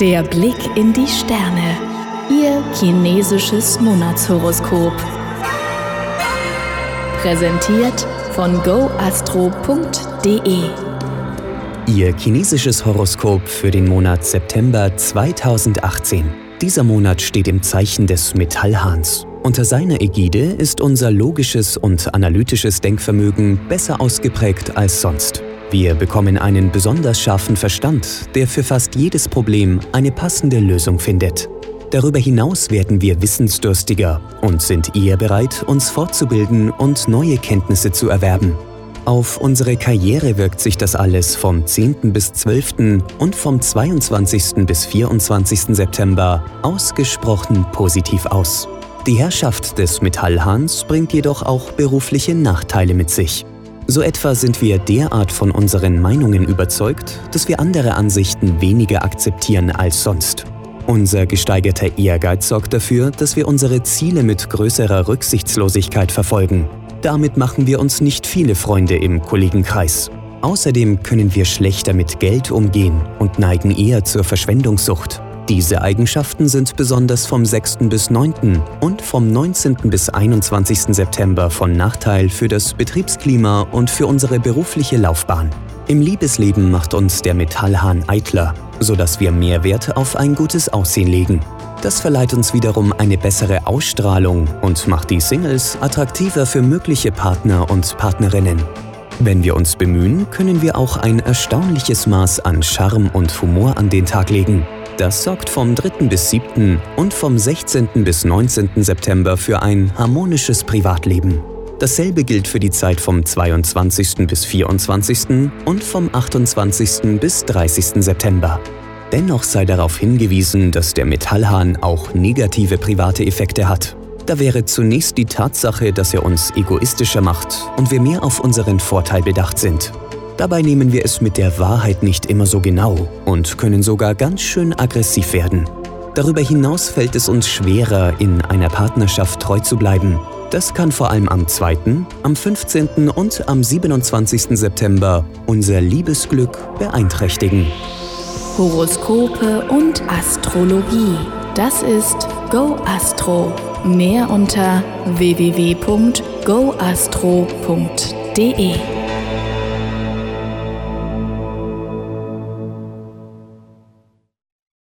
Der Blick in die Sterne. Ihr chinesisches Monatshoroskop. Präsentiert von goastro.de. Ihr chinesisches Horoskop für den Monat September 2018. Dieser Monat steht im Zeichen des Metallhahns. Unter seiner Ägide ist unser logisches und analytisches Denkvermögen besser ausgeprägt als sonst. Wir bekommen einen besonders scharfen Verstand, der für fast jedes Problem eine passende Lösung findet. Darüber hinaus werden wir wissensdurstiger und sind eher bereit, uns fortzubilden und neue Kenntnisse zu erwerben. Auf unsere Karriere wirkt sich das alles vom 10. bis 12. und vom 22. bis 24. September ausgesprochen positiv aus. Die Herrschaft des Metallhahns bringt jedoch auch berufliche Nachteile mit sich. So etwa sind wir derart von unseren Meinungen überzeugt, dass wir andere Ansichten weniger akzeptieren als sonst. Unser gesteigerter Ehrgeiz sorgt dafür, dass wir unsere Ziele mit größerer Rücksichtslosigkeit verfolgen. Damit machen wir uns nicht viele Freunde im Kollegenkreis. Außerdem können wir schlechter mit Geld umgehen und neigen eher zur Verschwendungssucht. Diese Eigenschaften sind besonders vom 6. bis 9. und vom 19. bis 21. September von Nachteil für das Betriebsklima und für unsere berufliche Laufbahn. Im Liebesleben macht uns der Metallhahn eitler, sodass wir mehr Wert auf ein gutes Aussehen legen. Das verleiht uns wiederum eine bessere Ausstrahlung und macht die Singles attraktiver für mögliche Partner und Partnerinnen. Wenn wir uns bemühen, können wir auch ein erstaunliches Maß an Charme und Humor an den Tag legen. Das sorgt vom 3. bis 7. und vom 16. bis 19. September für ein harmonisches Privatleben. Dasselbe gilt für die Zeit vom 22. bis 24. und vom 28. bis 30. September. Dennoch sei darauf hingewiesen, dass der Metallhahn auch negative private Effekte hat. Da wäre zunächst die Tatsache, dass er uns egoistischer macht und wir mehr auf unseren Vorteil bedacht sind. Dabei nehmen wir es mit der Wahrheit nicht immer so genau und können sogar ganz schön aggressiv werden. Darüber hinaus fällt es uns schwerer, in einer Partnerschaft treu zu bleiben. Das kann vor allem am 2., am 15. und am 27. September unser Liebesglück beeinträchtigen. Horoskope und Astrologie. Das ist Go Astro. Mehr unter www.goastro.de.